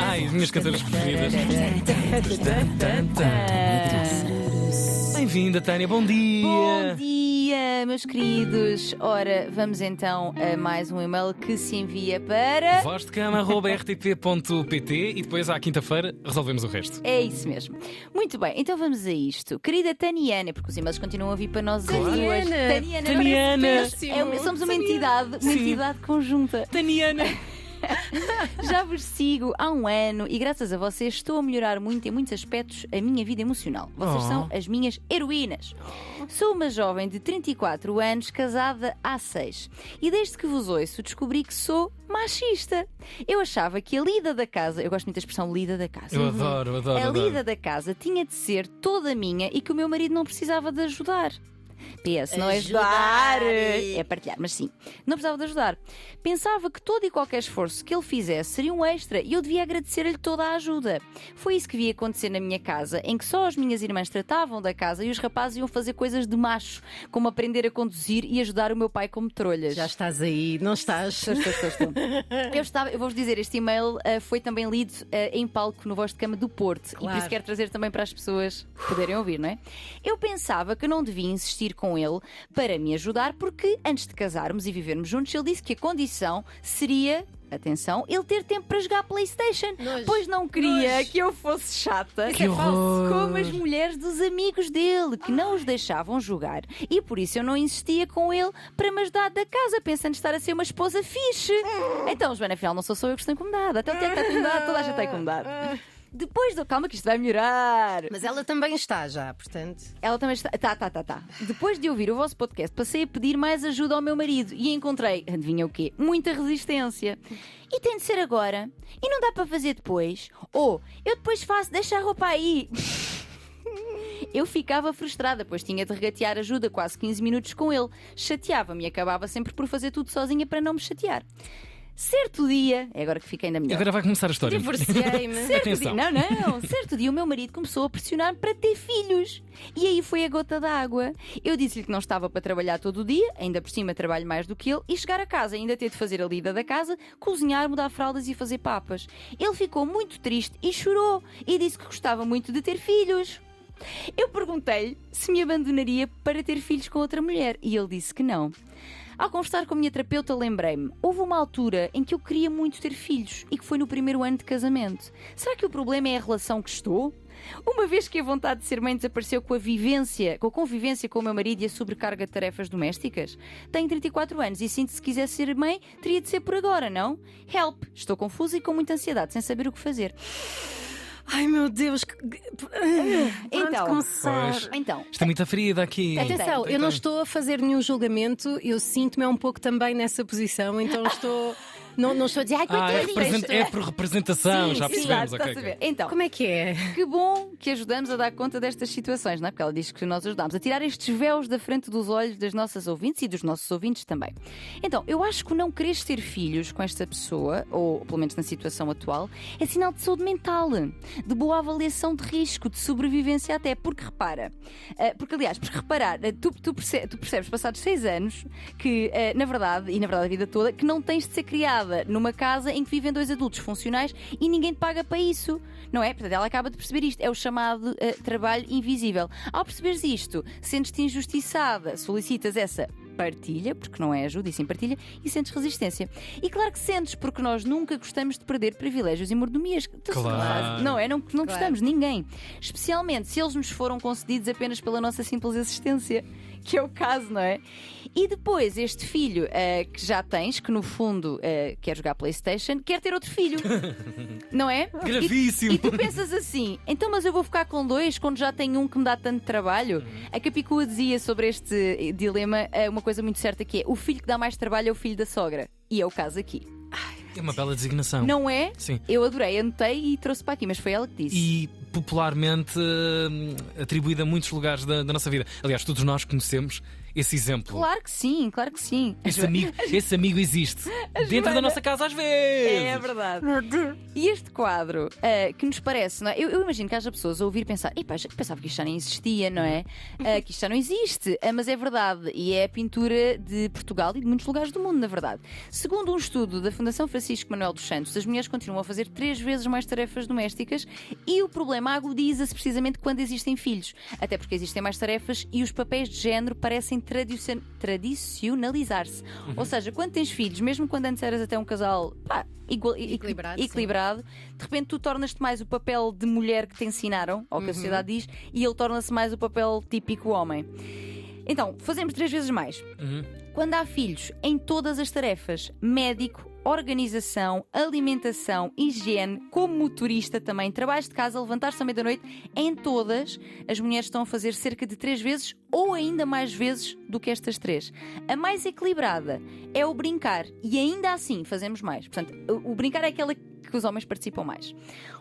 Ai, as minhas cantoras preferidas. Bem-vinda, Tânia, bom dia. Bom dia, meus queridos. Ora, vamos então a mais um e-mail que se envia para. Vozdecama.rtp.pt e depois à quinta-feira resolvemos o resto. É isso mesmo. Muito bem, então vamos a isto. Querida Taniana, porque os e-mails continuam a vir para nós duas. Taniana. Taniana. Taniana. É- somos uma entidade, uma entidade conjunta. Taniana. Já vos sigo há um ano e graças a vocês estou a melhorar muito em muitos aspectos a minha vida emocional. Vocês Oh. são as minhas heroínas. Sou uma jovem de 34 anos, casada há 6. E desde que vos ouço descobri que sou machista. Eu achava que a lida da casa, eu gosto muito da expressão lida da casa. Eu adoro, adoro. A adoro. lida da casa tinha de ser toda minha e que o meu marido não precisava de ajudar. PS, não é ajudar, Ajudar. é partilhar, mas sim, não precisava de ajudar. Pensava que todo e qualquer esforço que ele fizesse seria um extra e eu devia agradecer-lhe toda a ajuda. Foi isso que vi acontecer na minha casa, em que só as minhas irmãs tratavam da casa e os rapazes iam fazer coisas de macho, como aprender a conduzir e ajudar o meu pai como trolhas. Já estás aí, não estás? Estou, estou, estou, estou. Eu estava, eu vou-vos dizer, este e-mail ah, foi também lido ah, em palco no Voz de Cama do Porto e por Claro. isso quero trazer também para as pessoas poderem ouvir, não é? Eu pensava que não devia insistir com ele para me ajudar, porque antes de casarmos e vivermos juntos, ele disse que a condição seria. Atenção, ele ter tempo para jogar Playstation, Nojo. pois não queria Nojo. que eu fosse chata. É falso. Como as mulheres dos amigos dele, que não os deixavam jogar. E por isso eu não insistia com ele para me ajudar da casa, pensando estar a ser uma esposa fixe. Então, Joana, afinal, não sou só eu que estou incomodada. Até o Tiago está incomodado, toda a gente está incomodada. Depois do. Calma, que isto vai melhorar. Mas ela também está já, portanto. Ela também está. Tá, tá, tá, tá. Depois de ouvir o vosso podcast, passei a pedir mais ajuda ao meu marido e encontrei, adivinha o quê? Muita resistência. E tem de ser agora? E não dá para fazer depois? Ou eu depois faço, deixa a roupa aí. Eu ficava frustrada, pois tinha de regatear ajuda quase 15 minutos com ele. Chateava-me e acabava sempre por fazer tudo sozinha para não me chatear. Certo dia, é agora que fiquei ainda melhor. Agora vai começar a história. Divorciei-me. Certo Atenção. dia, não, não. Certo dia o meu marido começou a pressionar-me para ter filhos. E aí foi a gota d'água. Eu disse-lhe que não estava para trabalhar todo o dia, ainda por cima trabalho mais do que ele, e chegar a casa ainda ter de fazer a lida da casa, cozinhar, mudar fraldas e fazer papas. Ele ficou muito triste e chorou. E disse que gostava muito de ter filhos. Eu perguntei-lhe se me abandonaria para ter filhos com outra mulher e ele disse que não. Ao conversar com a minha terapeuta, lembrei-me: houve uma altura em que eu queria muito ter filhos e que foi no primeiro ano de casamento. Será que o problema é a relação que estou? Uma vez que a vontade de ser mãe desapareceu com a vivência, com a convivência com o meu marido e a sobrecarga de tarefas domésticas? Tenho 34 anos e sinto que se quisesse ser mãe, teria de ser por agora, não? Help! Estou confusa e com muita ansiedade, sem saber o que fazer. Ai meu Deus, que... Então. então, começar. Pois. Então, Está muito ferida aqui. Atenção, eu não estou a fazer nenhum julgamento, eu sinto-me um pouco também nessa posição, então estou. Não, não estou a dizer, ai, Ah, é, represent- é por representação, Sim, já percebemos. exato, ok, estás a ver? ok. Então, Como é que é? Que bom que ajudamos a dar conta destas situações, não é? Porque ela diz que nós ajudamos a tirar estes véus da frente dos olhos das nossas ouvintes e dos nossos ouvintes também. Então, eu acho que não quereres ter filhos com esta pessoa, ou pelo menos na situação atual, é sinal de saúde mental, de boa avaliação de risco, de sobrevivência até. Porque repara, eh, porque aliás, porque reparar, eh, tu, tu, perce- tu percebes passados seis anos que, eh, na verdade, e na verdade a vida toda, que não tens de ser criada numa casa em que vivem dois adultos funcionais e ninguém te paga para isso. Não é? Portanto, ela acaba de perceber isto. É o chamado eh, trabalho invisível. Ao perceberes isto, sentes-te injustiçada, solicitas essa partilha, porque não é ajuda e sim partilha, e sentes resistência. E claro que sentes, porque nós nunca gostamos de perder privilégios e mordomias. Claro. Não é? Não, não Claro. gostamos, ninguém. Especialmente se eles nos foram concedidos apenas pela nossa simples existência. Que é o caso, não é? E depois, este filho eh, que já tens, que no fundo eh, quer jogar Playstation, quer ter outro filho. não é? Gravíssimo. E, e tu pensas assim, então, mas eu vou ficar com dois quando já tenho um que me dá tanto trabalho? A Capicua dizia sobre este eh, dilema uma coisa muito certa que é: o filho que dá mais trabalho é o filho da sogra. E é o caso aqui. É uma bela designação. Não é? Sim. Eu adorei, anotei e trouxe para aqui, mas foi ela que disse. E popularmente hum, atribuída a muitos lugares da, da nossa vida. Aliás, todos nós conhecemos esse exemplo. Claro que sim, claro que sim. Esse amigo, esse amigo existe dentro da Joana- nossa casa às vezes. É verdade. E este quadro, ah, que nos parece, não é? Eu, eu imagino que haja pessoas a ouvir e pensar, Epá, já pensava que isto já nem existia, não é? Ah, que isto já não existe. Ah, mas é verdade. E é a pintura de Portugal e de muitos lugares do mundo, na verdade. Segundo um estudo da Fundação Francisco Manuel dos Santos, as mulheres continuam a fazer três vezes mais tarefas domésticas e o problema agudiza-se precisamente quando existem filhos. Até porque existem mais tarefas e os papéis de género parecem tradicion- tradicionalizar-se. Ou seja, quando tens filhos, mesmo quando antes eras até um casal pá, igual- equi- Equilibrado, equilibrado, de repente tu tornas-te mais o papel de mulher que te ensinaram, ou que a sociedade diz, e ele torna-se mais o papel típico homem. Então, fazemos três vezes mais. Uhum. Quando há filhos em todas as tarefas, médico, organização, alimentação, higiene, como motorista também, trabalhos de casa, levantar-se à meia-noite, em todas, as mulheres estão a fazer cerca de três vezes ou ainda mais vezes do que estas três. A mais equilibrada é o brincar e ainda assim fazemos mais. Portanto, o brincar é aquela que os homens participam mais.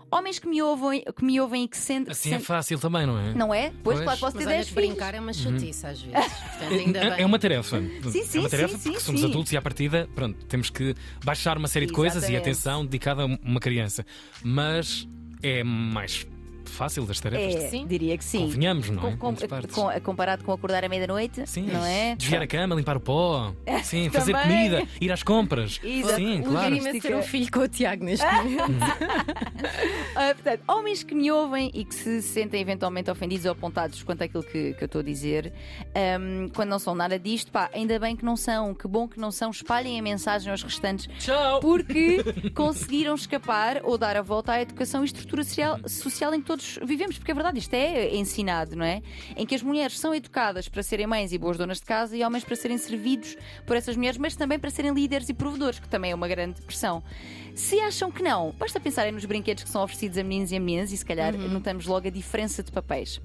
Homens que me ouvem, que me ouvem e que sentem. Assim é fácil também, não é? Não é? Pois, Pois. claro, posso ter Mas olha 10 que filhos. brincar é uma chatice às vezes. Portanto, ainda É- bem. É uma tarefa. sim, é uma tarefa sim, porque sim, somos sim. adultos e à partida, pronto, temos que baixar uma série de coisas e atenção dedicada a uma criança. Mas é mais fácil das tarefas. É, Sim. diria que sim. Convenhamos, não é? Com- partes. com- comparado com acordar à meia-noite, Sim, não é? desviar a cama, limpar o pó, sim, fazer comida, ir às compras. Exato. Sim, O claro. Queria ter um filho com o Tiago neste momento. Ah, portanto, homens que me ouvem e que se sentem eventualmente ofendidos ou apontados quanto àquilo que, que eu estou a dizer, ahm, quando não são nada disto, pá, ainda bem que não são, que bom que não são, espalhem a mensagem aos restantes. Tchau! Porque conseguiram escapar ou dar a volta à educação e estrutura social, social em que todos vivemos, porque é verdade, isto é ensinado, não é? Em que as mulheres são educadas para serem mães e boas donas de casa e homens para serem servidos por essas mulheres, mas também para serem líderes e provedores, que também é uma grande pressão. Se acham que não, basta pensarem nos brinquedos que são oferecidos a meninos e a meninas e se calhar notamos logo a diferença de papéis.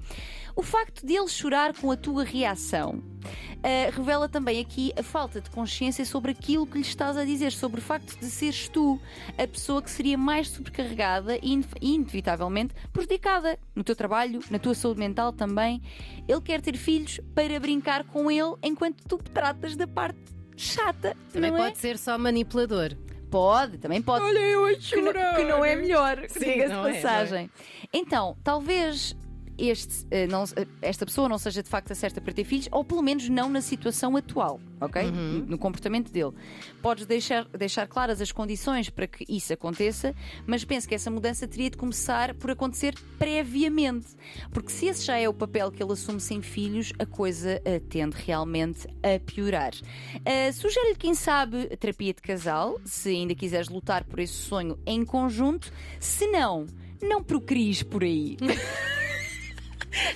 O facto de ele chorar com a tua reação ah, revela também aqui a falta de consciência sobre aquilo que lhe estás a dizer, sobre o facto de seres tu a pessoa que seria mais sobrecarregada e ine- inevitavelmente prejudicada no teu trabalho, na tua saúde mental também. Ele quer ter filhos para brincar com ele enquanto tu tratas da parte chata. Também não é? pode ser só manipulador. Pode, também pode. Olha, eu a que, não, que não é melhor, Sim, diga-se é, é. passagem. Então, talvez este, eh, não- eh, esta pessoa não seja de facto a certa para ter filhos, ou pelo menos não na situação atual, ok? Uhum. No comportamento dele. Podes deixar, deixar claras as condições para que isso aconteça, mas penso que essa mudança teria de começar por acontecer previamente. Porque se esse já é o papel que ele assume sem filhos, a coisa eh, tende realmente a piorar. Uh, Sugere-lhe, quem sabe, terapia de casal, se ainda quiseres lutar por esse sonho em conjunto. Se não, não procries por aí.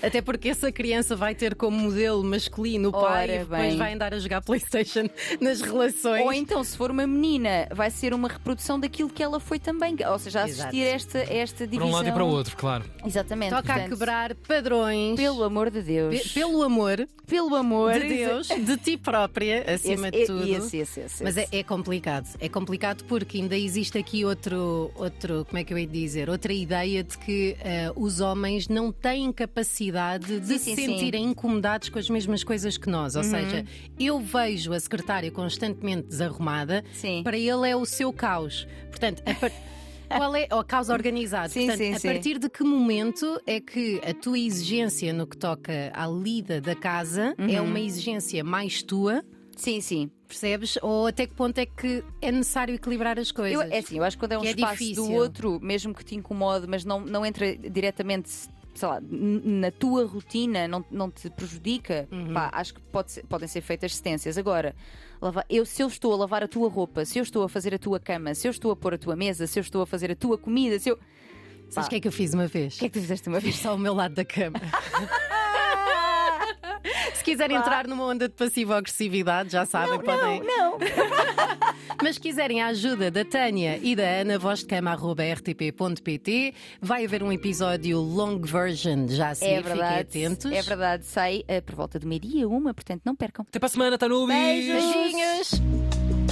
Até porque essa criança vai ter como modelo masculino o pai Ora e depois bem. vai andar a jogar Playstation nas relações. Ou então, se for uma menina, vai ser uma reprodução daquilo que ela foi também. Ou seja, a assistir a esta, a esta Para divisão. um lado e para o outro, claro. Exatamente. Toca a portanto, quebrar padrões. Pelo amor de Deus. Pe- pelo amor Pelo amor de Deus, de ti própria, acima Esse- de tudo. Esse, esse, esse, Mas é, é complicado. É complicado porque ainda existe aqui outro, outro como é que eu ia dizer? Outra ideia de que eh, os homens não têm capacidade de Sim, se sim, sim. sentirem incomodados com as mesmas coisas que nós. Ou Uhum. seja, eu vejo a secretária constantemente desarrumada, Sim. para ele é o seu caos. Portanto, a Qual é o caos organizado? Sim, Portanto, sim, a sim. partir de que momento é que a tua exigência no que toca à lida da casa Uhum. é uma exigência mais tua? Sim, sim. Percebes? Ou até que ponto é que é necessário equilibrar as coisas? Eu, é assim, eu acho que quando é um Que é espaço difícil. do outro, mesmo que te incomode, mas não, não entra diretamente, sei lá, na tua rotina, não, não te prejudica, Uhum. pá, acho que pode ser- podem ser feitas cedências. Agora, lavar- eu, se eu estou a lavar a tua roupa, se eu estou a fazer a tua cama, se eu estou a pôr a tua mesa, se eu estou a fazer a tua comida, se eu. O Sabes o que é que eu fiz uma vez? que é que tu fizeste uma vez? Fiz só o meu lado da cama. Se quiserem entrar numa onda de passivo-agressividade, já sabem, podem. Não, Mas se quiserem a ajuda da Tânia e da Ana, voz de cama.rtp.pt, vai haver um episódio long version já a seguir, é verdade. fiquem atentos. É verdade, sai eh, por volta do meio-dia, uma, portanto não percam. Até para a semana, Tanubis! Beijos. Beijinhos!